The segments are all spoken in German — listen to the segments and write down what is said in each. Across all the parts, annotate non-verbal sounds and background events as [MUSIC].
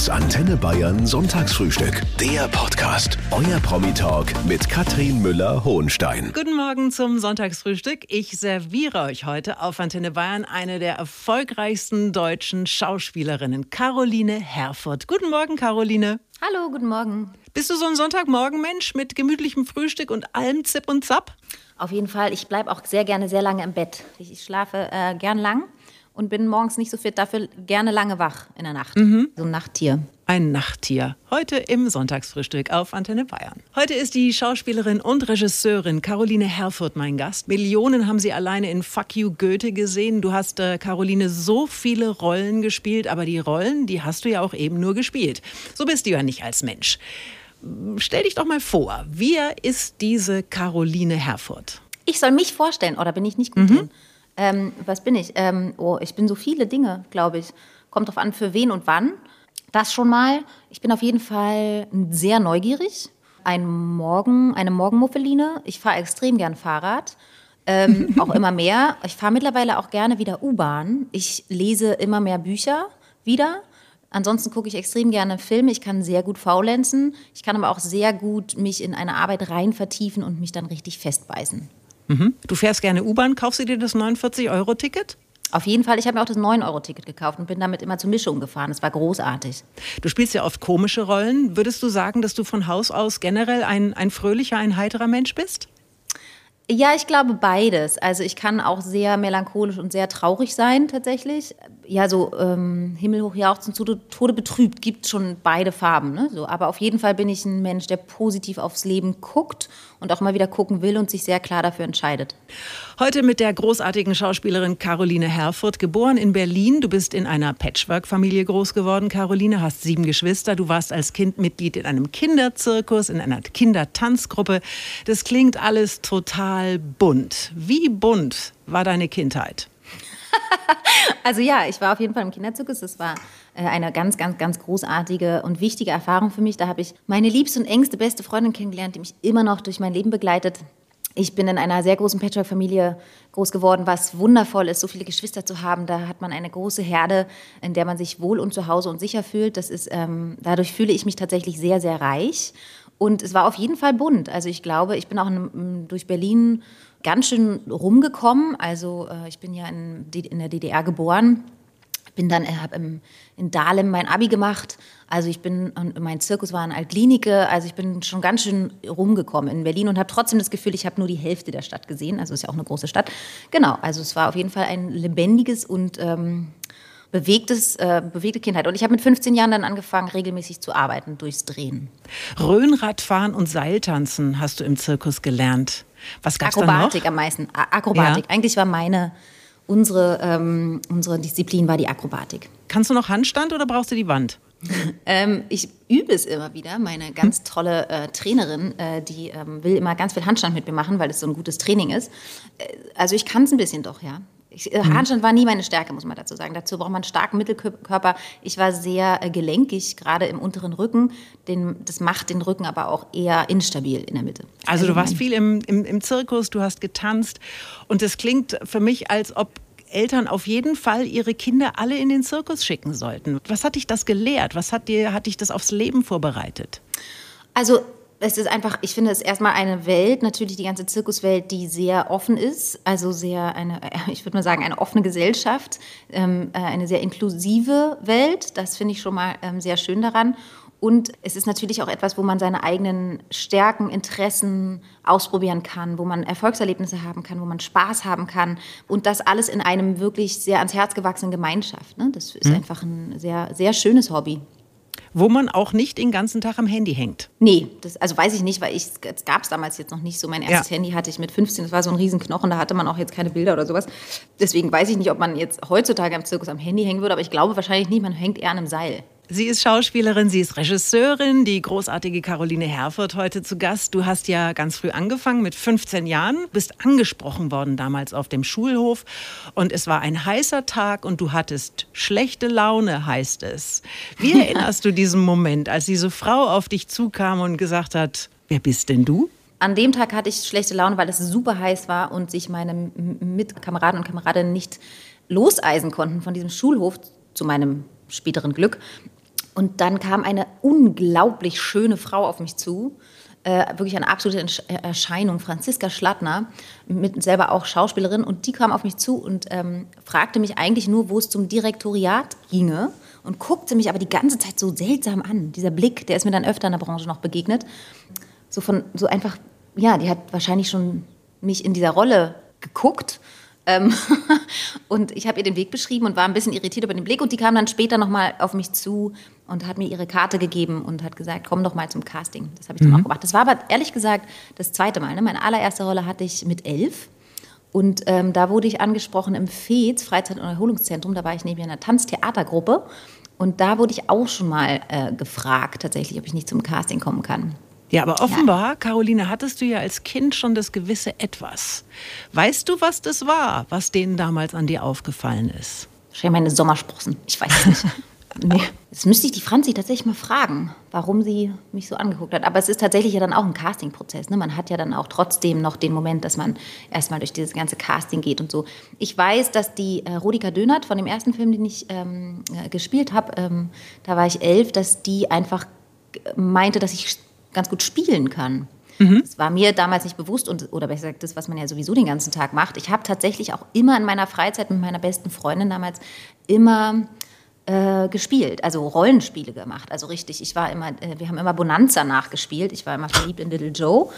Das Antenne Bayern Sonntagsfrühstück. Der Podcast. Euer Promi-Talk mit Katrin Müller-Hohenstein. Guten Morgen zum Sonntagsfrühstück. Ich serviere euch heute auf Antenne Bayern eine der erfolgreichsten deutschen Schauspielerinnen, Caroline Herfurth. Guten Morgen, Caroline. Hallo, guten Morgen. Bist du so ein Sonntagmorgenmensch mit gemütlichem Frühstück und allem Zip und Zap? Auf jeden Fall. Ich bleibe auch sehr gerne sehr lange im Bett. Ich schlafe äh, gern lang und bin morgens nicht so fit, dafür gerne lange wach in der Nacht. Mhm. So ein Nachttier. Ein Nachttier. Heute im Sonntagsfrühstück auf Antenne Bayern. Heute ist die Schauspielerin und Regisseurin Caroline Herfurth mein Gast. Millionen haben sie alleine in Fuck You Goethe gesehen. Du hast, äh, Caroline, so viele Rollen gespielt, aber die Rollen, die hast du ja auch eben nur gespielt. So bist du ja nicht als Mensch. Stell dich doch mal vor, wer ist diese Caroline Herfurth? Ich soll mich vorstellen, oder bin ich nicht gut mhm. drin? Ähm, was bin ich? Ähm, oh, ich bin so viele Dinge, glaube ich. Kommt drauf an, für wen und wann. Das schon mal. Ich bin auf jeden Fall sehr neugierig. Ein Morgen, eine Morgenmuffeline. Ich fahre extrem gern Fahrrad. Ähm, [LAUGHS] auch immer mehr. Ich fahre mittlerweile auch gerne wieder U-Bahn. Ich lese immer mehr Bücher wieder. Ansonsten gucke ich extrem gerne Filme. Ich kann sehr gut faulenzen. Ich kann aber auch sehr gut mich in eine Arbeit rein vertiefen und mich dann richtig festbeißen. Mhm. Du fährst gerne U-Bahn, kaufst du dir das 49-Euro-Ticket? Auf jeden Fall. Ich habe mir auch das 9-Euro-Ticket gekauft und bin damit immer zur Mischung gefahren. Es war großartig. Du spielst ja oft komische Rollen. Würdest du sagen, dass du von Haus aus generell ein, ein fröhlicher, ein heiterer Mensch bist? Ja, ich glaube beides. Also ich kann auch sehr melancholisch und sehr traurig sein tatsächlich. Ja, so ähm, himmelhoch jauchzen zu Tode betrübt gibt schon beide Farben. Ne? So, aber auf jeden Fall bin ich ein Mensch, der positiv aufs Leben guckt und auch mal wieder gucken will und sich sehr klar dafür entscheidet. Heute mit der großartigen Schauspielerin Caroline Herfurth, geboren in Berlin. Du bist in einer Patchwork-Familie groß geworden, Caroline, hast sieben Geschwister. Du warst als Kind Mitglied in einem Kinderzirkus, in einer Kindertanzgruppe. Das klingt alles total bunt. Wie bunt war deine Kindheit? [LAUGHS] also ja, ich war auf jeden Fall im Kinderzirkus. Das war äh, eine ganz, ganz, ganz großartige und wichtige Erfahrung für mich. Da habe ich meine liebste und engste beste Freundin kennengelernt, die mich immer noch durch mein Leben begleitet. Ich bin in einer sehr großen Patchwork-Familie groß geworden, was wundervoll ist, so viele Geschwister zu haben. Da hat man eine große Herde, in der man sich wohl und zu Hause und sicher fühlt. Das ist, ähm, dadurch fühle ich mich tatsächlich sehr, sehr reich. Und es war auf jeden Fall bunt. Also ich glaube, ich bin auch durch Berlin ganz schön rumgekommen. Also äh, ich bin ja in, in der DDR geboren bin dann, äh, habe in Dahlem mein Abi gemacht. Also ich bin, mein Zirkus war in Altlinike, also ich bin schon ganz schön rumgekommen in Berlin und habe trotzdem das Gefühl, ich habe nur die Hälfte der Stadt gesehen. Also es ist ja auch eine große Stadt. Genau, also es war auf jeden Fall ein lebendiges und ähm, bewegtes, äh, bewegte Kindheit. Und ich habe mit 15 Jahren dann angefangen, regelmäßig zu arbeiten durchs Drehen. Röhnradfahren und Seiltanzen hast du im Zirkus gelernt. Was gab's Akrobatik am meisten. Akrobatik. Ja. Eigentlich war meine unsere, ähm, unsere Disziplin war die Akrobatik. Kannst du noch Handstand oder brauchst du die Wand? [LAUGHS] ähm, ich übe es immer wieder. Meine ganz tolle äh, Trainerin, äh, die ähm, will immer ganz viel Handstand mit mir machen, weil es so ein gutes Training ist. Äh, also ich kann es ein bisschen doch, ja. Ich, äh, Handstand war nie meine Stärke, muss man dazu sagen. Dazu braucht man einen starken Mittelkörper. Ich war sehr äh, gelenkig, gerade im unteren Rücken. Den, das macht den Rücken aber auch eher instabil in der Mitte. Also du warst viel im, im, im Zirkus, du hast getanzt und es klingt für mich, als ob Eltern auf jeden Fall ihre Kinder alle in den Zirkus schicken sollten. Was hat dich das gelehrt? Was hat, dir, hat dich das aufs Leben vorbereitet? Also es ist einfach, ich finde es erstmal eine Welt, natürlich die ganze Zirkuswelt, die sehr offen ist, also sehr eine, [LAUGHS] ich würde mal sagen, eine offene Gesellschaft, ähm, äh, eine sehr inklusive Welt. Das finde ich schon mal ähm, sehr schön daran. Und es ist natürlich auch etwas, wo man seine eigenen Stärken, Interessen ausprobieren kann, wo man Erfolgserlebnisse haben kann, wo man Spaß haben kann. Und das alles in einem wirklich sehr ans Herz gewachsenen Gemeinschaft. Ne? Das ist mhm. einfach ein sehr, sehr schönes Hobby wo man auch nicht den ganzen Tag am Handy hängt. Nee, das, also weiß ich nicht, weil ich, es gab es damals jetzt noch nicht so. Mein erstes ja. Handy hatte ich mit 15, das war so ein Riesenknochen, da hatte man auch jetzt keine Bilder oder sowas. Deswegen weiß ich nicht, ob man jetzt heutzutage am Zirkus am Handy hängen würde, aber ich glaube wahrscheinlich nicht, man hängt eher an einem Seil. Sie ist Schauspielerin, sie ist Regisseurin, die großartige Caroline Herfurth heute zu Gast. Du hast ja ganz früh angefangen, mit 15 Jahren, bist angesprochen worden damals auf dem Schulhof und es war ein heißer Tag und du hattest schlechte Laune, heißt es. Wie erinnerst du diesen Moment, als diese Frau auf dich zukam und gesagt hat, wer bist denn du? An dem Tag hatte ich schlechte Laune, weil es super heiß war und sich meine Mitkameraden und Kameradinnen nicht loseisen konnten von diesem Schulhof zu meinem späteren Glück. Und dann kam eine unglaublich schöne Frau auf mich zu, äh, wirklich eine absolute Erscheinung, Franziska Schlattner, mit selber auch Schauspielerin. Und die kam auf mich zu und ähm, fragte mich eigentlich nur, wo es zum Direktoriat ginge. Und guckte mich aber die ganze Zeit so seltsam an. Dieser Blick, der ist mir dann öfter in der Branche noch begegnet. So von, so einfach, ja, die hat wahrscheinlich schon mich in dieser Rolle geguckt ähm, [LAUGHS] und ich habe ihr den Weg beschrieben und war ein bisschen irritiert über den Blick. Und die kam dann später nochmal auf mich zu und hat mir ihre Karte gegeben und hat gesagt, komm doch mal zum Casting. Das habe ich dann mhm. auch gemacht. Das war aber ehrlich gesagt das zweite Mal. Ne? Meine allererste Rolle hatte ich mit elf. Und ähm, da wurde ich angesprochen im FEZ, Freizeit- und Erholungszentrum. Da war ich neben einer Tanztheatergruppe. Und da wurde ich auch schon mal äh, gefragt, tatsächlich, ob ich nicht zum Casting kommen kann. Ja, aber offenbar, ja. Caroline, hattest du ja als Kind schon das gewisse Etwas. Weißt du, was das war, was denen damals an dir aufgefallen ist? Wahrscheinlich meine Sommersprossen. Ich weiß es nicht. [LAUGHS] nee. Jetzt müsste ich die Franzi tatsächlich mal fragen, warum sie mich so angeguckt hat. Aber es ist tatsächlich ja dann auch ein Castingprozess. Ne? Man hat ja dann auch trotzdem noch den Moment, dass man erstmal durch dieses ganze Casting geht und so. Ich weiß, dass die äh, Rodika Dönert von dem ersten Film, den ich ähm, äh, gespielt habe, ähm, da war ich elf, dass die einfach meinte, dass ich ganz gut spielen kann. Mhm. Das war mir damals nicht bewusst und, oder besser gesagt, das, was man ja sowieso den ganzen Tag macht. Ich habe tatsächlich auch immer in meiner Freizeit mit meiner besten Freundin damals immer äh, gespielt, also Rollenspiele gemacht. Also richtig, ich war immer, äh, wir haben immer Bonanza nachgespielt. Ich war immer verliebt in Little Joe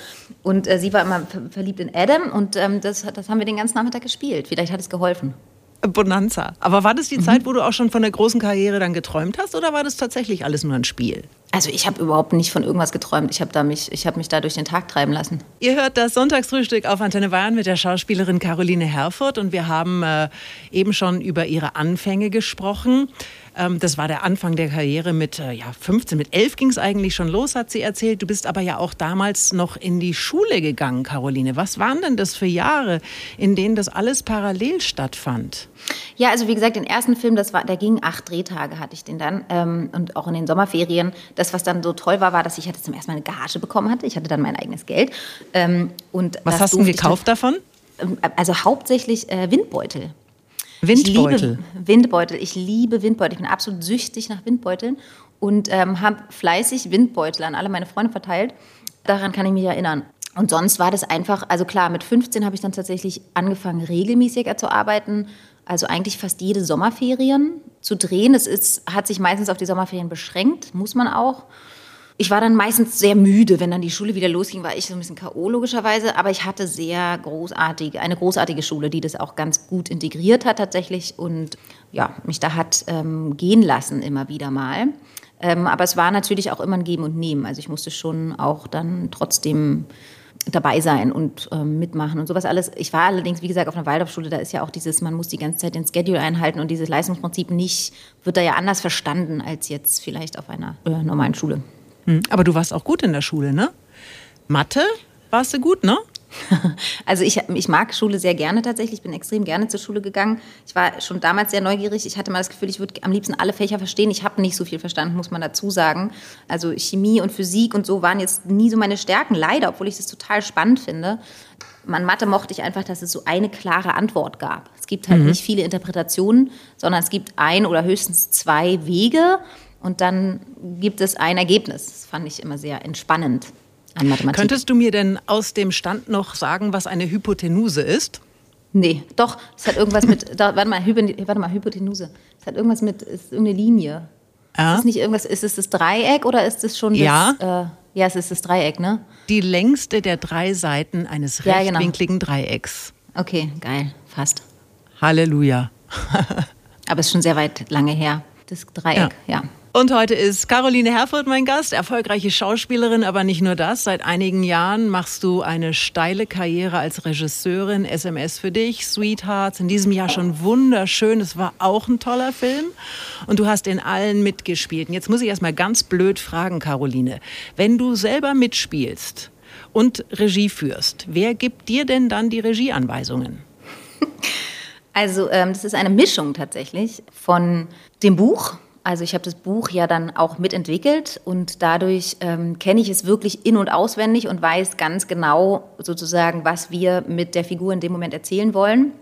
und äh, sie war immer verliebt in Adam und ähm, das, das haben wir den ganzen Nachmittag gespielt. Vielleicht hat es geholfen. Bonanza. Aber war das die mhm. Zeit, wo du auch schon von der großen Karriere dann geträumt hast oder war das tatsächlich alles nur ein Spiel? Also ich habe überhaupt nicht von irgendwas geträumt. Ich habe mich, hab mich da durch den Tag treiben lassen. Ihr hört das Sonntagsfrühstück auf Antenne Bayern mit der Schauspielerin Caroline Herfurth und wir haben äh, eben schon über ihre Anfänge gesprochen. Ähm, das war der Anfang der Karriere mit äh, ja, 15, mit 11 ging es eigentlich schon los, hat sie erzählt. Du bist aber ja auch damals noch in die Schule gegangen, Caroline. Was waren denn das für Jahre, in denen das alles parallel stattfand? Ja, also wie gesagt, den ersten Film, das war, der ging acht Drehtage, hatte ich den dann. Ähm, und auch in den Sommerferien. Das, was dann so toll war, war, dass ich hatte zum ersten Mal eine Gage bekommen hatte. Ich hatte dann mein eigenes Geld. Ähm, und was hast du gekauft davon? Ähm, also hauptsächlich äh, Windbeutel. Windbeutel. Ich liebe Windbeutel. Ich liebe Windbeutel. Ich bin absolut süchtig nach Windbeuteln und ähm, habe fleißig Windbeutel an alle meine Freunde verteilt. Daran kann ich mich erinnern. Und sonst war das einfach, also klar, mit 15 habe ich dann tatsächlich angefangen, regelmäßiger zu arbeiten. Also eigentlich fast jede Sommerferien zu drehen. Es ist, hat sich meistens auf die Sommerferien beschränkt, muss man auch. Ich war dann meistens sehr müde, wenn dann die Schule wieder losging, war ich so ein bisschen K.O. logischerweise. Aber ich hatte sehr großartige, eine großartige Schule, die das auch ganz gut integriert hat tatsächlich und ja, mich da hat ähm, gehen lassen immer wieder mal. Ähm, aber es war natürlich auch immer ein Geben und Nehmen. Also ich musste schon auch dann trotzdem dabei sein und ähm, mitmachen und sowas alles. Ich war allerdings, wie gesagt, auf einer Waldorfschule, da ist ja auch dieses, man muss die ganze Zeit den Schedule einhalten und dieses Leistungsprinzip nicht, wird da ja anders verstanden als jetzt vielleicht auf einer äh, normalen Schule. Hm, aber du warst auch gut in der Schule, ne? Mathe warst du gut, ne? [LAUGHS] Also ich, ich mag Schule sehr gerne tatsächlich. Ich bin extrem gerne zur Schule gegangen. Ich war schon damals sehr neugierig. Ich hatte mal das Gefühl, ich würde am liebsten alle Fächer verstehen. Ich habe nicht so viel verstanden, muss man dazu sagen. Also Chemie und Physik und so waren jetzt nie so meine Stärken, leider, obwohl ich das total spannend finde. Man Mathe mochte ich einfach, dass es so eine klare Antwort gab. Es gibt halt mhm. nicht viele Interpretationen, sondern es gibt ein oder höchstens zwei Wege und dann gibt es ein Ergebnis. Das fand ich immer sehr entspannend an Mathematik. Könntest du mir denn aus dem Stand noch sagen, was eine Hypotenuse ist? Nee, doch, es hat irgendwas mit, da, warte, mal, warte mal, Hypotenuse. Es hat irgendwas mit, es ist irgendeine Linie. Ja. Ist es nicht irgendwas, ist es das Dreieck oder ist es schon das, ja. Äh, ja, es ist das Dreieck, ne? Die längste der drei Seiten eines ja, genau. rechtwinkligen genau. Dreiecks. Okay, geil, fast. Halleluja. Aber es ist schon sehr weit lange her, das Dreieck, ja. ja. Und heute ist Caroline Herfurth mein Gast, erfolgreiche Schauspielerin, aber nicht nur das. Seit einigen Jahren machst du eine steile Karriere als Regisseurin. SMS für dich, Sweethearts, in diesem Jahr schon wunderschön. Es war auch ein toller Film und du hast in allen mitgespielt. Und jetzt muss ich erstmal ganz blöd fragen, Caroline. Wenn du selber mitspielst und Regie führst, wer gibt dir denn dann die Regieanweisungen? [LAUGHS] Also ähm, das ist eine Mischung tatsächlich von dem Buch, also ich habe das Buch ja dann auch mitentwickelt und dadurch ähm, kenne ich es wirklich in und auswendig und weiß ganz genau sozusagen, was wir mit der Figur in dem Moment erzählen wollen.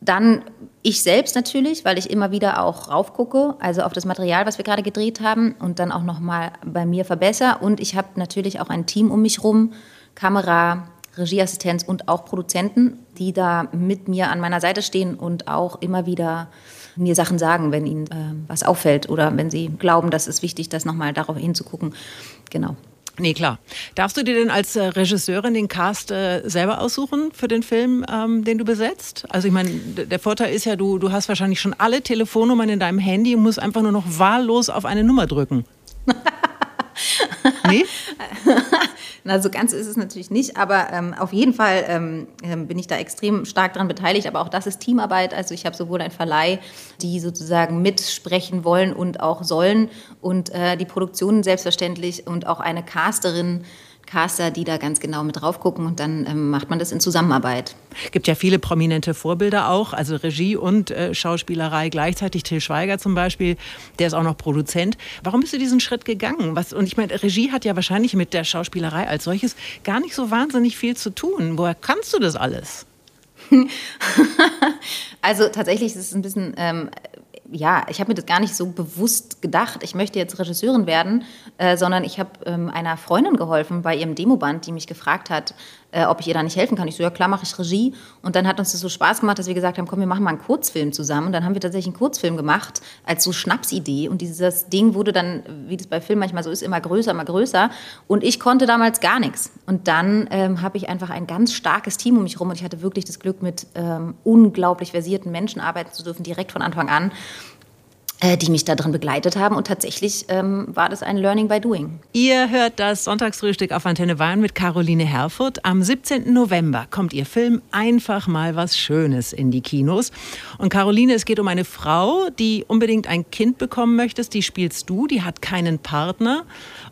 Dann ich selbst natürlich, weil ich immer wieder auch raufgucke, also auf das Material, was wir gerade gedreht haben und dann auch nochmal bei mir verbessere. Und ich habe natürlich auch ein Team um mich rum, Kamera, Regieassistenz und auch Produzenten, die da mit mir an meiner Seite stehen und auch immer wieder mir Sachen sagen, wenn ihnen äh, was auffällt oder wenn sie glauben, dass es wichtig, das nochmal darauf hinzugucken. Genau. Nee, klar. Darfst du dir denn als äh, Regisseurin den Cast äh, selber aussuchen für den Film, ähm, den du besetzt? Also ich meine, der Vorteil ist ja, du, du hast wahrscheinlich schon alle Telefonnummern in deinem Handy und musst einfach nur noch wahllos auf eine Nummer drücken. [LAUGHS] nee? [LAUGHS] Na, so ganz ist es natürlich nicht, aber ähm, auf jeden Fall ähm, ähm, bin ich da extrem stark daran beteiligt. Aber auch das ist Teamarbeit. Also ich habe sowohl ein Verleih, die sozusagen mitsprechen wollen und auch sollen, und äh, die Produktion selbstverständlich und auch eine Casterin, Caster, die da ganz genau mit drauf gucken und dann ähm, macht man das in Zusammenarbeit. Es gibt ja viele prominente Vorbilder auch, also Regie und äh, Schauspielerei gleichzeitig. Till Schweiger zum Beispiel, der ist auch noch Produzent. Warum bist du diesen Schritt gegangen? Was, und ich meine, Regie hat ja wahrscheinlich mit der Schauspielerei als solches gar nicht so wahnsinnig viel zu tun. Woher kannst du das alles? [LAUGHS] also tatsächlich ist es ein bisschen ähm, ja, ich habe mir das gar nicht so bewusst gedacht, ich möchte jetzt Regisseurin werden, äh, sondern ich habe ähm, einer Freundin geholfen bei ihrem Demoband, die mich gefragt hat, äh, ob ich ihr da nicht helfen kann. Ich so, ja klar, mache ich Regie. Und dann hat uns das so Spaß gemacht, dass wir gesagt haben, komm, wir machen mal einen Kurzfilm zusammen. Und dann haben wir tatsächlich einen Kurzfilm gemacht als so Schnapsidee. Und dieses Ding wurde dann, wie das bei Filmen manchmal so ist, immer größer, immer größer. Und ich konnte damals gar nichts. Und dann ähm, habe ich einfach ein ganz starkes Team um mich herum. Und ich hatte wirklich das Glück, mit ähm, unglaublich versierten Menschen arbeiten zu dürfen, direkt von Anfang an. Äh, die mich da drin begleitet haben. Und tatsächlich ähm, war das ein Learning by Doing. Ihr hört das Sonntagsfrühstück auf Antenne Bayern mit Caroline Herfurth. Am 17. November kommt ihr Film Einfach mal was Schönes in die Kinos. Und Caroline, es geht um eine Frau, die unbedingt ein Kind bekommen möchte. Die spielst du, die hat keinen Partner.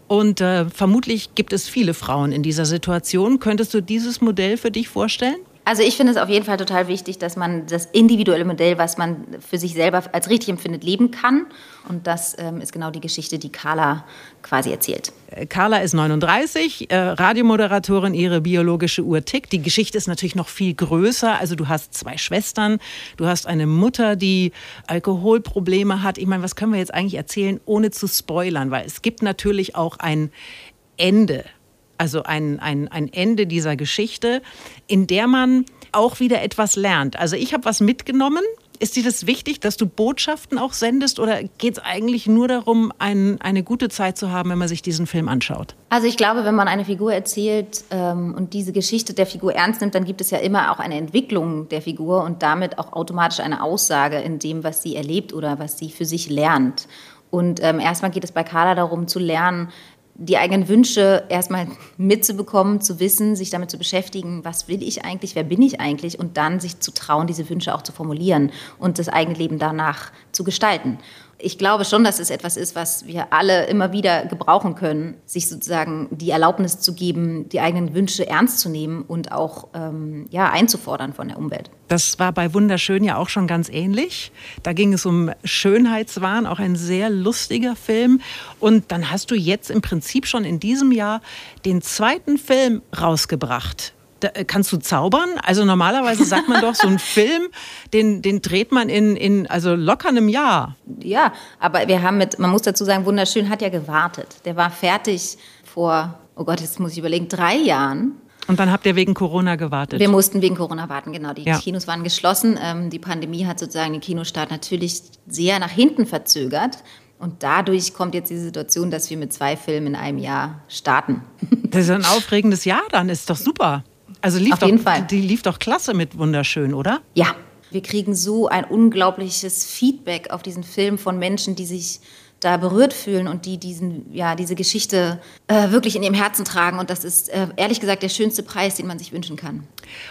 Und äh, vermutlich gibt es viele Frauen in dieser Situation. Könntest du dieses Modell für dich vorstellen? Also ich finde es auf jeden Fall total wichtig, dass man das individuelle Modell, was man für sich selber als richtig empfindet, leben kann. Und das ähm, ist genau die Geschichte, die Carla quasi erzählt. Äh, Carla ist 39, äh, Radiomoderatorin, ihre biologische Uhr tickt. Die Geschichte ist natürlich noch viel größer. Also du hast zwei Schwestern, du hast eine Mutter, die Alkoholprobleme hat. Ich meine, was können wir jetzt eigentlich erzählen, ohne zu spoilern? Weil es gibt natürlich auch ein Ende also ein, ein, ein Ende dieser Geschichte, in der man auch wieder etwas lernt. Also ich habe was mitgenommen. Ist dir das wichtig, dass du Botschaften auch sendest oder geht es eigentlich nur darum, ein, eine gute Zeit zu haben, wenn man sich diesen Film anschaut? Also ich glaube, wenn man eine Figur erzählt ähm, und diese Geschichte der Figur ernst nimmt, dann gibt es ja immer auch eine Entwicklung der Figur und damit auch automatisch eine Aussage in dem, was sie erlebt oder was sie für sich lernt. Und ähm, erstmal geht es bei Carla darum zu lernen, die eigenen Wünsche erstmal mitzubekommen, zu wissen, sich damit zu beschäftigen, was will ich eigentlich, wer bin ich eigentlich und dann sich zu trauen, diese Wünsche auch zu formulieren und das eigene Leben danach zu gestalten ich glaube schon, dass es etwas ist, was wir alle immer wieder gebrauchen können, sich sozusagen die Erlaubnis zu geben, die eigenen Wünsche ernst zu nehmen und auch ähm, ja, einzufordern von der Umwelt. Das war bei Wunderschön ja auch schon ganz ähnlich. Da ging es um Schönheitswahn, auch ein sehr lustiger Film. Und dann hast du jetzt im Prinzip schon in diesem Jahr den zweiten Film rausgebracht da, äh, kannst du zaubern? Also normalerweise sagt man doch, so einen [LAUGHS] Film, den, den dreht man in, in also locker einem Jahr. Ja, aber wir haben mit, man muss dazu sagen, Wunderschön hat ja gewartet. Der war fertig vor, oh Gott, jetzt muss ich überlegen, drei Jahren. Und dann habt ihr wegen Corona gewartet? Wir mussten wegen Corona warten, genau. Die ja. Kinos waren geschlossen. Ähm, die Pandemie hat sozusagen den Kinostart natürlich sehr nach hinten verzögert. Und dadurch kommt jetzt die Situation, dass wir mit zwei Filmen in einem Jahr starten. Das ist ein aufregendes Jahr dann, ist doch super. Also lief Auf jeden Fall. Die lief doch klasse mit Wunderschön, oder? Ja. Wir kriegen so ein unglaubliches Feedback auf diesen Film von Menschen, die sich da berührt fühlen und die diesen, ja, diese Geschichte äh, wirklich in ihrem Herzen tragen. Und das ist äh, ehrlich gesagt der schönste Preis, den man sich wünschen kann.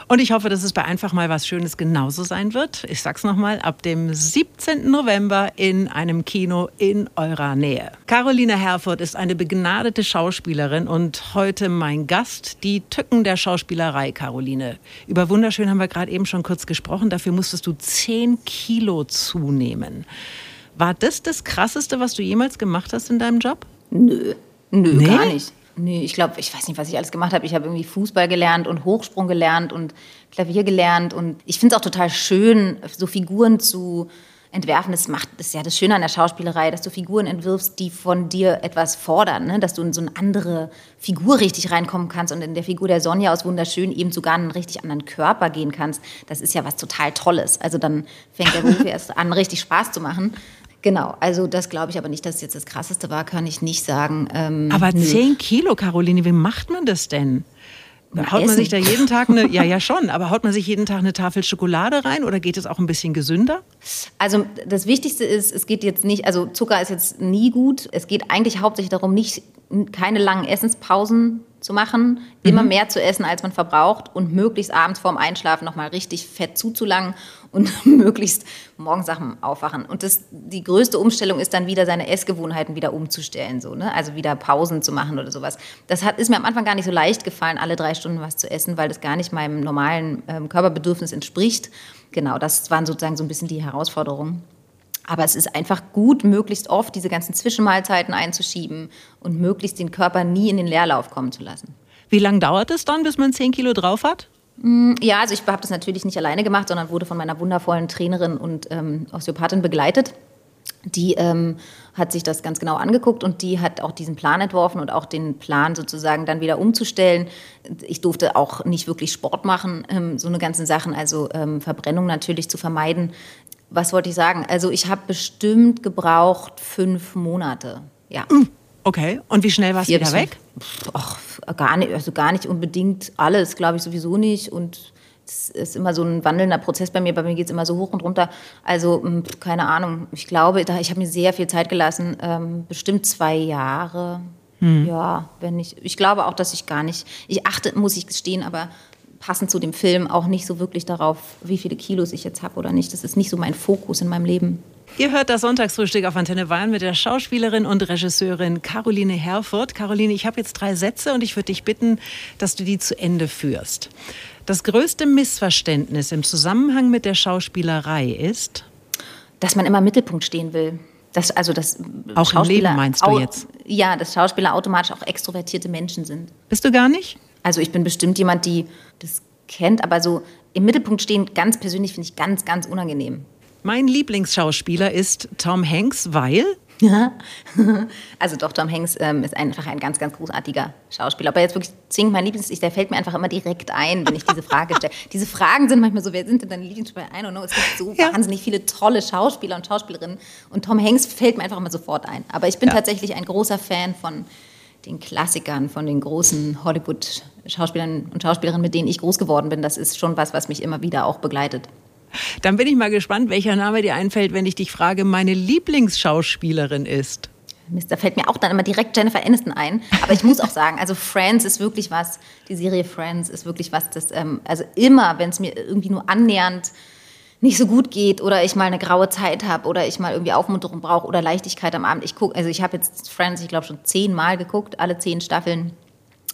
Und ich hoffe, dass es bei Einfach mal was Schönes genauso sein wird. Ich sag's nochmal, ab dem 17. November in einem Kino in eurer Nähe. Caroline Herfurth ist eine begnadete Schauspielerin und heute mein Gast, die Tücken der Schauspielerei, Caroline. Über Wunderschön haben wir gerade eben schon kurz gesprochen. Dafür musstest du 10 Kilo zunehmen. War das das Krasseste, was du jemals gemacht hast in deinem Job? Nö, nö, nee? gar nicht. Nee, ich glaube, ich weiß nicht, was ich alles gemacht habe. Ich habe irgendwie Fußball gelernt und Hochsprung gelernt und Klavier gelernt. Und ich finde es auch total schön, so Figuren zu entwerfen. Das macht das ist ja das Schöne an der Schauspielerei, dass du Figuren entwirfst, die von dir etwas fordern, ne? dass du in so eine andere Figur richtig reinkommen kannst und in der Figur der Sonja aus Wunderschön eben sogar in einen richtig anderen Körper gehen kannst. Das ist ja was total Tolles. Also dann fängt der Beruf [LAUGHS] erst an, richtig Spaß zu machen. Genau, also das glaube ich aber nicht, dass es jetzt das Krasseste war, kann ich nicht sagen. Ähm, aber nö. 10 Kilo, Caroline, wie macht man das denn? Haut man sich da jeden [LAUGHS] Tag eine, ja, ja schon, aber haut man sich jeden Tag eine Tafel Schokolade rein oder geht es auch ein bisschen gesünder? Also das Wichtigste ist, es geht jetzt nicht, also Zucker ist jetzt nie gut. Es geht eigentlich hauptsächlich darum, nicht keine langen Essenspausen zu machen, immer mhm. mehr zu essen, als man verbraucht und möglichst abends vorm Einschlafen nochmal richtig fett zuzulangen und [LAUGHS] möglichst morgens aufwachen. Und das, die größte Umstellung ist dann wieder, seine Essgewohnheiten wieder umzustellen, so, ne? also wieder Pausen zu machen oder sowas. Das hat, ist mir am Anfang gar nicht so leicht gefallen, alle drei Stunden was zu essen, weil das gar nicht meinem normalen ähm, Körperbedürfnis entspricht. Genau, das waren sozusagen so ein bisschen die Herausforderungen. Aber es ist einfach gut, möglichst oft diese ganzen Zwischenmahlzeiten einzuschieben und möglichst den Körper nie in den Leerlauf kommen zu lassen. Wie lange dauert es dann, bis man 10 Kilo drauf hat? Mm, ja, also ich habe das natürlich nicht alleine gemacht, sondern wurde von meiner wundervollen Trainerin und ähm, Osteopathin begleitet. Die ähm, hat sich das ganz genau angeguckt und die hat auch diesen Plan entworfen und auch den Plan sozusagen dann wieder umzustellen. Ich durfte auch nicht wirklich Sport machen, ähm, so eine ganzen Sachen, also ähm, Verbrennung natürlich zu vermeiden was wollte ich sagen? Also ich habe bestimmt gebraucht fünf Monate. Ja. Okay. Und wie schnell warst du wieder weg? Ach, gar nicht, also gar nicht unbedingt alles, glaube ich sowieso nicht. Und es ist immer so ein wandelnder Prozess bei mir. Bei mir geht es immer so hoch und runter. Also mm, keine Ahnung. Ich glaube, ich habe mir sehr viel Zeit gelassen. Ähm, bestimmt zwei Jahre. Hm. Ja, wenn ich. Ich glaube auch, dass ich gar nicht. Ich achte, muss ich gestehen, aber passend zu dem Film auch nicht so wirklich darauf, wie viele Kilos ich jetzt habe oder nicht. Das ist nicht so mein Fokus in meinem Leben. Ihr hört das Sonntagsfrühstück auf Antenne Bayern mit der Schauspielerin und Regisseurin Caroline Herfurth. Caroline, ich habe jetzt drei Sätze und ich würde dich bitten, dass du die zu Ende führst. Das größte Missverständnis im Zusammenhang mit der Schauspielerei ist, dass man immer im Mittelpunkt stehen will. Das, also das auch im Leben meinst du jetzt? Ja, dass Schauspieler automatisch auch extrovertierte Menschen sind. Bist du gar nicht? Also ich bin bestimmt jemand, die das kennt, aber so im Mittelpunkt stehen, ganz persönlich finde ich ganz, ganz unangenehm. Mein Lieblingsschauspieler ist Tom Hanks, weil ja. [LAUGHS] Also doch, Tom Hanks ähm, ist einfach ein ganz, ganz großartiger Schauspieler. Aber jetzt wirklich zwingend mein Lieblings, der fällt mir einfach immer direkt ein, wenn ich diese Frage stelle. [LAUGHS] diese Fragen sind manchmal so, wer sind denn deine Lieblingsschauspieler? I don't know. Es gibt so ja. wahnsinnig viele tolle Schauspieler und Schauspielerinnen. Und Tom Hanks fällt mir einfach immer sofort ein. Aber ich bin ja. tatsächlich ein großer Fan von den Klassikern, von den großen Hollywood-Schauspielern und Schauspielerinnen, mit denen ich groß geworden bin. Das ist schon was, was mich immer wieder auch begleitet. Dann bin ich mal gespannt, welcher Name dir einfällt, wenn ich dich frage, meine Lieblingsschauspielerin ist. Mist, da fällt mir auch dann immer direkt Jennifer Aniston ein. Aber ich muss auch sagen, also Friends ist wirklich was, die Serie Friends ist wirklich was, das, ähm, also immer, wenn es mir irgendwie nur annähernd nicht so gut geht oder ich mal eine graue Zeit habe oder ich mal irgendwie Aufmunterung brauche oder Leichtigkeit am Abend. Ich gucke, also ich habe jetzt Friends, ich glaube schon zehnmal geguckt, alle zehn Staffeln.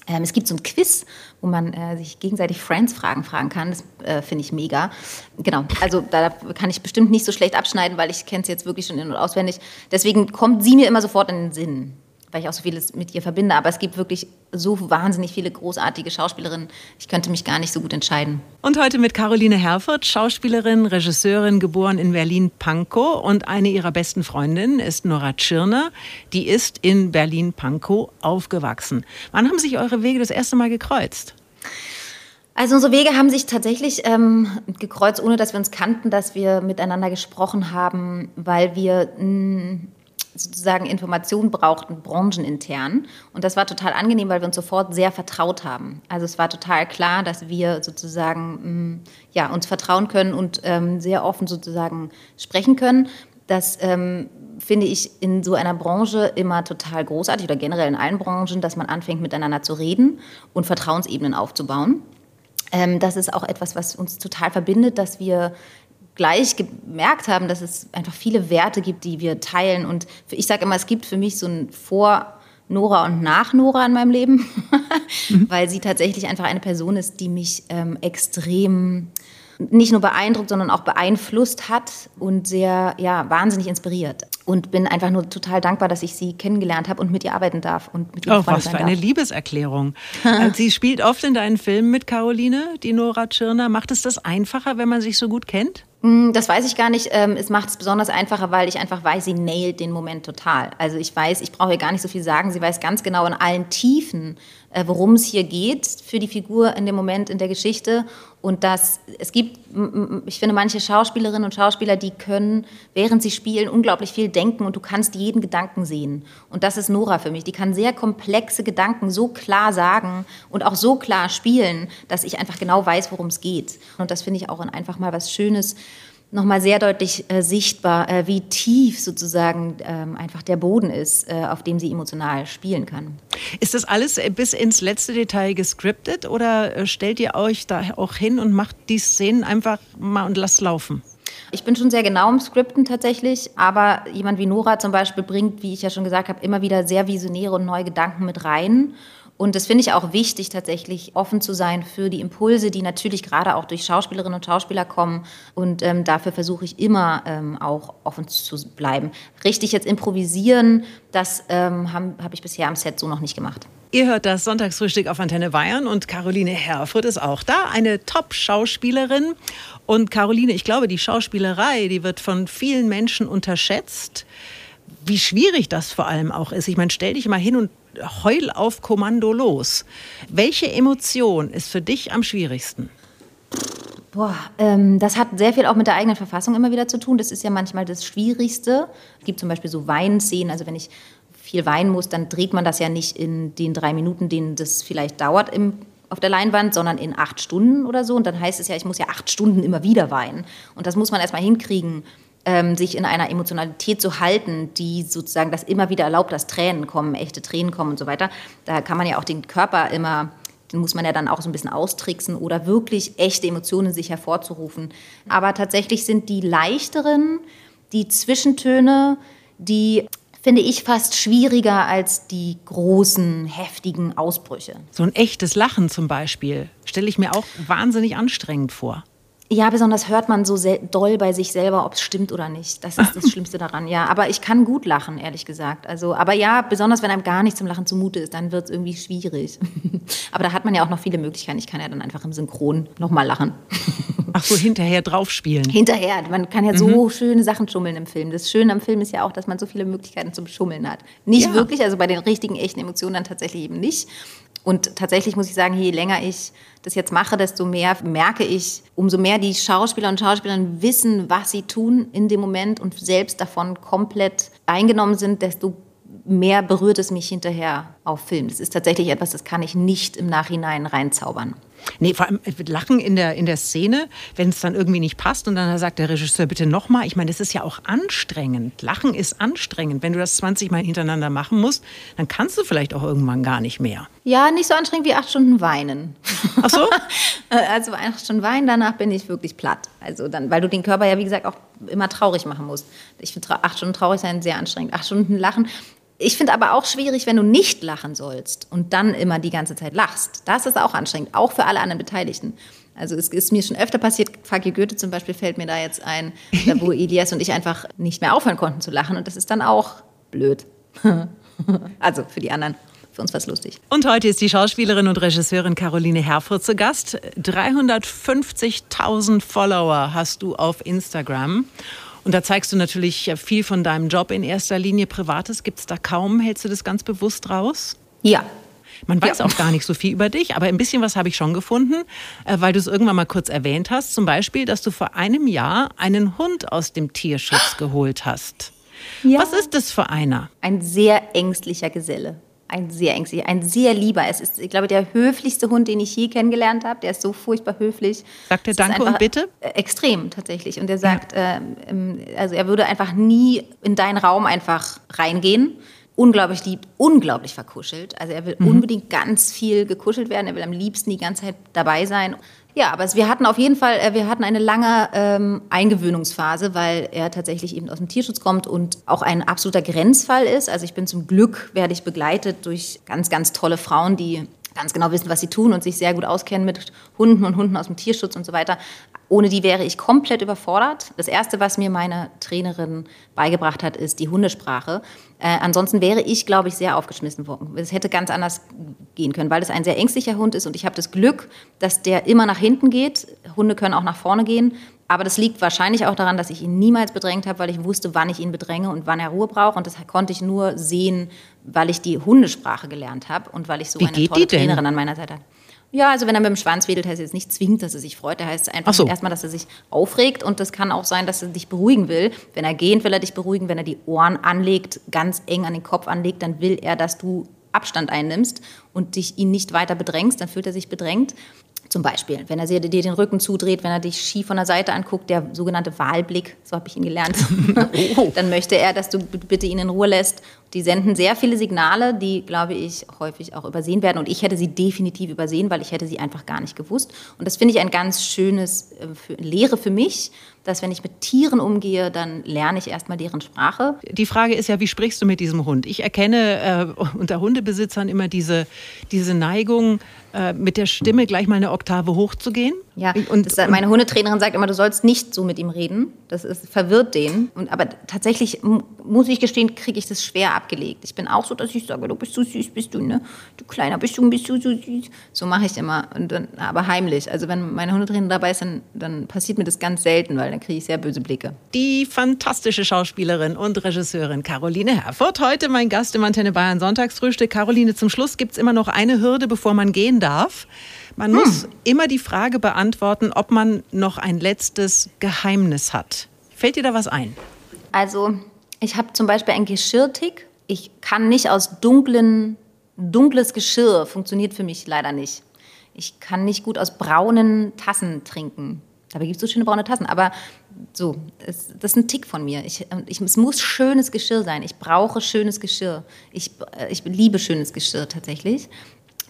Ähm, es gibt so ein Quiz, wo man äh, sich gegenseitig Friends-Fragen fragen kann. Das äh, finde ich mega. Genau, also da kann ich bestimmt nicht so schlecht abschneiden, weil ich kenne es jetzt wirklich schon in- und auswendig. Deswegen kommt sie mir immer sofort in den Sinn weil ich auch so vieles mit ihr verbinde. Aber es gibt wirklich so wahnsinnig viele großartige Schauspielerinnen. Ich könnte mich gar nicht so gut entscheiden. Und heute mit Caroline Herford, Schauspielerin, Regisseurin, geboren in Berlin-Pankow. Und eine ihrer besten Freundinnen ist Nora Tschirner. Die ist in Berlin-Pankow aufgewachsen. Wann haben sich eure Wege das erste Mal gekreuzt? Also unsere Wege haben sich tatsächlich ähm, gekreuzt, ohne dass wir uns kannten, dass wir miteinander gesprochen haben, weil wir mh, sozusagen Informationen brauchten, branchenintern. Und das war total angenehm, weil wir uns sofort sehr vertraut haben. Also es war total klar, dass wir sozusagen mm, ja, uns vertrauen können und ähm, sehr offen sozusagen sprechen können. Das ähm, finde ich in so einer Branche immer total großartig oder generell in allen Branchen, dass man anfängt miteinander zu reden und Vertrauensebenen aufzubauen. Ähm, das ist auch etwas, was uns total verbindet, dass wir gleich gemerkt haben, dass es einfach viele Werte gibt, die wir teilen. Und ich sage immer, es gibt für mich so ein Vor- Nora und nach Nora in meinem Leben, mhm. [LAUGHS] weil sie tatsächlich einfach eine Person ist, die mich ähm, extrem nicht nur beeindruckt, sondern auch beeinflusst hat und sehr, ja, wahnsinnig inspiriert. Und bin einfach nur total dankbar, dass ich sie kennengelernt habe und mit ihr arbeiten darf und mit ihr Oh, was für eine Liebeserklärung. Äh, sie spielt oft in deinen Filmen mit Caroline, die Nora Tschirner. Macht es das einfacher, wenn man sich so gut kennt? Mm, das weiß ich gar nicht. Ähm, es macht es besonders einfacher, weil ich einfach weiß, sie nailt den Moment total. Also ich weiß, ich brauche ihr gar nicht so viel sagen. Sie weiß ganz genau in allen Tiefen, äh, worum es hier geht für die Figur in dem Moment in der Geschichte. Und dass es gibt, ich finde, manche Schauspielerinnen und Schauspieler, die können, während sie spielen, unglaublich viel denken und du kannst jeden Gedanken sehen. Und das ist Nora für mich. Die kann sehr komplexe Gedanken so klar sagen und auch so klar spielen, dass ich einfach genau weiß, worum es geht. Und das finde ich auch einfach mal was Schönes nochmal sehr deutlich äh, sichtbar, äh, wie tief sozusagen ähm, einfach der Boden ist, äh, auf dem sie emotional spielen kann. Ist das alles äh, bis ins letzte Detail gescriptet oder äh, stellt ihr euch da auch hin und macht die Szenen einfach mal und lasst laufen? Ich bin schon sehr genau im Skripten tatsächlich, aber jemand wie Nora zum Beispiel bringt, wie ich ja schon gesagt habe, immer wieder sehr visionäre und neue Gedanken mit rein. Und das finde ich auch wichtig, tatsächlich offen zu sein für die Impulse, die natürlich gerade auch durch Schauspielerinnen und Schauspieler kommen. Und ähm, dafür versuche ich immer ähm, auch offen zu bleiben. Richtig jetzt improvisieren, das ähm, habe hab ich bisher am Set so noch nicht gemacht. Ihr hört das Sonntagsfrühstück auf Antenne Bayern und Caroline Herfurth ist auch da, eine Top-Schauspielerin. Und Caroline, ich glaube, die Schauspielerei, die wird von vielen Menschen unterschätzt. Wie schwierig das vor allem auch ist. Ich meine, stell dich mal hin und heul auf Kommando los. Welche Emotion ist für dich am schwierigsten? Boah, ähm, das hat sehr viel auch mit der eigenen Verfassung immer wieder zu tun. Das ist ja manchmal das Schwierigste. Es gibt zum Beispiel so Weinszenen. Also wenn ich viel weinen muss, dann dreht man das ja nicht in den drei Minuten, denen das vielleicht dauert im, auf der Leinwand, sondern in acht Stunden oder so. Und dann heißt es ja, ich muss ja acht Stunden immer wieder weinen. Und das muss man erstmal hinkriegen ähm, sich in einer Emotionalität zu halten, die sozusagen das immer wieder erlaubt, dass Tränen kommen, echte Tränen kommen und so weiter. Da kann man ja auch den Körper immer, den muss man ja dann auch so ein bisschen austricksen oder wirklich echte Emotionen sich hervorzurufen. Aber tatsächlich sind die leichteren, die Zwischentöne, die finde ich fast schwieriger als die großen, heftigen Ausbrüche. So ein echtes Lachen zum Beispiel stelle ich mir auch wahnsinnig anstrengend vor. Ja, besonders hört man so doll bei sich selber, ob es stimmt oder nicht. Das ist das [LAUGHS] Schlimmste daran, ja. Aber ich kann gut lachen, ehrlich gesagt. Also, aber ja, besonders wenn einem gar nicht zum Lachen zumute ist, dann wird es irgendwie schwierig. [LAUGHS] aber da hat man ja auch noch viele Möglichkeiten. Ich kann ja dann einfach im Synchron nochmal lachen. Ach so, hinterher draufspielen. Hinterher. Man kann ja so mhm. schöne Sachen schummeln im Film. Das Schöne am Film ist ja auch, dass man so viele Möglichkeiten zum Schummeln hat. Nicht ja. wirklich, also bei den richtigen, echten Emotionen dann tatsächlich eben nicht. Und tatsächlich muss ich sagen, je länger ich das jetzt mache, desto mehr merke ich, umso mehr die Schauspieler und Schauspielerinnen wissen, was sie tun in dem Moment und selbst davon komplett eingenommen sind, desto mehr berührt es mich hinterher auf Film. Das ist tatsächlich etwas, das kann ich nicht im Nachhinein reinzaubern. Nee, vor allem äh, Lachen in der, in der Szene, wenn es dann irgendwie nicht passt und dann sagt der Regisseur bitte nochmal. Ich meine, das ist ja auch anstrengend. Lachen ist anstrengend. Wenn du das 20 Mal hintereinander machen musst, dann kannst du vielleicht auch irgendwann gar nicht mehr. Ja, nicht so anstrengend wie acht Stunden weinen. Ach so? [LAUGHS] also acht Stunden weinen, danach bin ich wirklich platt. Also dann, weil du den Körper ja, wie gesagt, auch immer traurig machen musst. Ich finde acht Stunden traurig sein sehr anstrengend. Acht Stunden lachen ich finde aber auch schwierig, wenn du nicht lachen sollst und dann immer die ganze Zeit lachst. Das ist auch anstrengend, auch für alle anderen Beteiligten. Also es ist mir schon öfter passiert, Faki Goethe zum Beispiel fällt mir da jetzt ein, wo [LAUGHS] Elias und ich einfach nicht mehr aufhören konnten zu lachen und das ist dann auch blöd. [LAUGHS] also für die anderen. Für uns war es lustig. Und heute ist die Schauspielerin und Regisseurin Caroline Herfurth zu Gast. 350.000 Follower hast du auf Instagram. Und da zeigst du natürlich viel von deinem Job in erster Linie. Privates gibt es da kaum. Hältst du das ganz bewusst raus? Ja. Man weiß ja. auch gar nicht so viel über dich, aber ein bisschen was habe ich schon gefunden, äh, weil du es irgendwann mal kurz erwähnt hast. Zum Beispiel, dass du vor einem Jahr einen Hund aus dem Tierschutz geholt hast. Ja. Was ist das für einer? Ein sehr ängstlicher Geselle ein sehr ängstlicher, ein sehr lieber. Es ist, ich glaube, der höflichste Hund, den ich je kennengelernt habe. Der ist so furchtbar höflich. Sagt er Danke und Bitte? Äh, extrem tatsächlich. Und er sagt, ja. äh, also er würde einfach nie in deinen Raum einfach reingehen. Unglaublich lieb, unglaublich verkuschelt. Also er will mhm. unbedingt ganz viel gekuschelt werden. Er will am liebsten die ganze Zeit dabei sein. Ja, aber wir hatten auf jeden Fall, äh, wir hatten eine lange ähm, Eingewöhnungsphase, weil er tatsächlich eben aus dem Tierschutz kommt und auch ein absoluter Grenzfall ist. Also ich bin zum Glück, werde ich begleitet durch ganz, ganz tolle Frauen, die ganz genau wissen, was sie tun und sich sehr gut auskennen mit Hunden und Hunden aus dem Tierschutz und so weiter. Ohne die wäre ich komplett überfordert. Das Erste, was mir meine Trainerin beigebracht hat, ist die Hundesprache. Äh, ansonsten wäre ich, glaube ich, sehr aufgeschmissen worden. Es hätte ganz anders gehen können, weil es ein sehr ängstlicher Hund ist und ich habe das Glück, dass der immer nach hinten geht. Hunde können auch nach vorne gehen. Aber das liegt wahrscheinlich auch daran, dass ich ihn niemals bedrängt habe, weil ich wusste, wann ich ihn bedränge und wann er Ruhe braucht. Und das konnte ich nur sehen, weil ich die Hundesprache gelernt habe und weil ich so Wie eine tolle? Trainerin an meiner Seite habe. Ja, also wenn er mit dem Schwanz wedelt, heißt es jetzt nicht zwingend, dass er sich freut. Er heißt einfach Ach so. erstmal, dass er sich aufregt und das kann auch sein, dass er dich beruhigen will. Wenn er gehend will er dich beruhigen, wenn er die Ohren anlegt, ganz eng an den Kopf anlegt, dann will er, dass du Abstand einnimmst und dich ihn nicht weiter bedrängst, dann fühlt er sich bedrängt. Zum Beispiel, wenn er dir den Rücken zudreht, wenn er dich schief von der Seite anguckt, der sogenannte Wahlblick, so habe ich ihn gelernt, [LAUGHS] [LAUGHS] dann möchte er, dass du bitte ihn in Ruhe lässt. Die senden sehr viele Signale, die, glaube ich, häufig auch übersehen werden. Und ich hätte sie definitiv übersehen, weil ich hätte sie einfach gar nicht gewusst. Und das finde ich ein ganz schönes äh, für, Lehre für mich, dass wenn ich mit Tieren umgehe, dann lerne ich erstmal deren Sprache. Die Frage ist ja, wie sprichst du mit diesem Hund? Ich erkenne äh, unter Hundebesitzern immer diese, diese Neigung, äh, mit der Stimme gleich mal eine Oktave hochzugehen. Ja, und, das, meine Hundetrainerin sagt immer, du sollst nicht so mit ihm reden. Das ist, verwirrt den. Und, aber tatsächlich mu- muss ich gestehen, kriege ich das schwer abgelegt. Ich bin auch so, dass ich sage, du bist so süß, bist du, ne? Du Kleiner, bist du, bist du so süß. So mache ich immer. Und dann, aber heimlich. Also wenn meine Hundetrainerin dabei ist, dann, dann passiert mir das ganz selten, weil dann kriege ich sehr böse Blicke. Die fantastische Schauspielerin und Regisseurin Caroline Herfurth. Heute mein Gast im Antenne Bayern Sonntagsfrühstück. Caroline, zum Schluss gibt es immer noch eine Hürde, bevor man gehen darf. Man muss immer die Frage beantworten, ob man noch ein letztes Geheimnis hat. Fällt dir da was ein? Also, ich habe zum Beispiel einen Geschirrtick. Ich kann nicht aus dunklen, dunkles Geschirr, funktioniert für mich leider nicht. Ich kann nicht gut aus braunen Tassen trinken. Dabei gibt es so schöne braune Tassen, aber so, es, das ist ein Tick von mir. Ich, ich, es muss schönes Geschirr sein. Ich brauche schönes Geschirr. Ich, äh, ich liebe schönes Geschirr tatsächlich.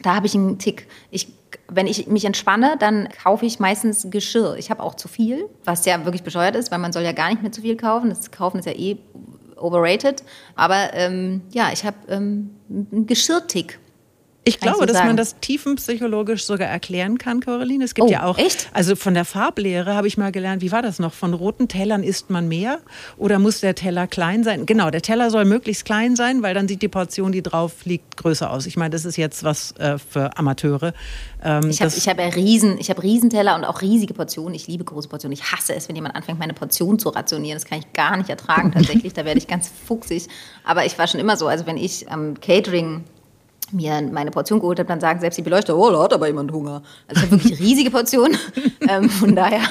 Da habe ich einen Tick. Ich, wenn ich mich entspanne, dann kaufe ich meistens Geschirr. Ich habe auch zu viel, was ja wirklich bescheuert ist, weil man soll ja gar nicht mehr zu viel kaufen. Das Kaufen ist ja eh overrated. Aber ähm, ja, ich habe ähm, einen Geschirrtick. Ich Kann glaube, so dass man das tiefenpsychologisch sogar erklären kann, Caroline. Es gibt Oh, ja auch, echt? also von der Farblehre habe ich mal gelernt, wie war das noch? Von roten Tellern isst man mehr oder muss der Teller klein sein? Genau, der Teller soll möglichst klein sein, weil dann sieht die Portion, die drauf liegt, größer aus. Ich meine, das ist jetzt was äh, für Amateure. Ähm, Ich habe hab ja Riesen, ich hab Riesenteller und auch riesige Portionen. Ich liebe große Portionen. Ich hasse es, wenn jemand anfängt, meine Portion zu rationieren. Das kann ich gar nicht ertragen tatsächlich. da werde ich ganz fuchsig. Aber ich war schon immer so, also wenn ich am Catering mir meine Portion geholt habe, dann sagen selbst die Beleuchter, oh, da hat aber jemand Hunger. Also ich habe wirklich riesige Portionen. [LAUGHS] ähm, von daher,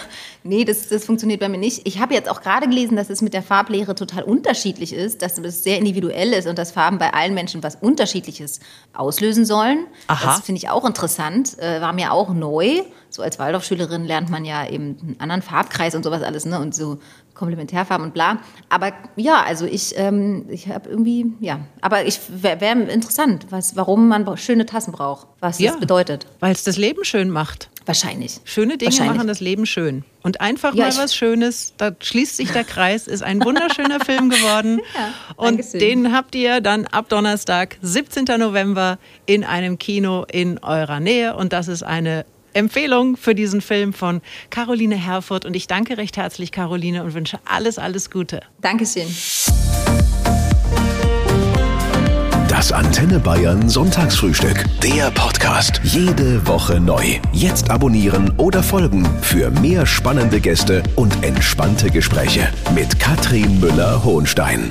nee, das, das funktioniert bei mir nicht. Ich habe jetzt auch gerade gelesen, dass es mit der Farblehre total unterschiedlich ist, dass es sehr individuell ist und dass Farben bei allen Menschen was Unterschiedliches auslösen sollen. Aha. Das finde ich auch interessant, äh, war mir auch neu. So als Waldorfschülerin lernt man ja eben einen anderen Farbkreis und sowas alles, ne? Und so Komplementärfarben und bla. Aber ja, also ich, ähm, ich habe irgendwie, ja, aber ich wäre wär interessant, was, warum man schöne Tassen braucht, was ja, das bedeutet. Weil es das Leben schön macht. Wahrscheinlich. Schöne Dinge Wahrscheinlich. machen das Leben schön. Und einfach Ja, mal was Schönes, da schließt sich der Kreis, ist ein wunderschöner [LAUGHS] Film geworden. Ja, und Dankeschön. den habt ihr dann ab Donnerstag, 17. November, in einem Kino in eurer Nähe. Und das ist eine Empfehlung für diesen Film von Caroline Herfurth. Und ich danke recht herzlich, Caroline, und wünsche alles, alles Gute. Dankeschön. Das Antenne Bayern Sonntagsfrühstück. Der Podcast. Jede Woche neu. Jetzt abonnieren oder folgen für mehr spannende Gäste und entspannte Gespräche mit Katrin Müller-Hohenstein.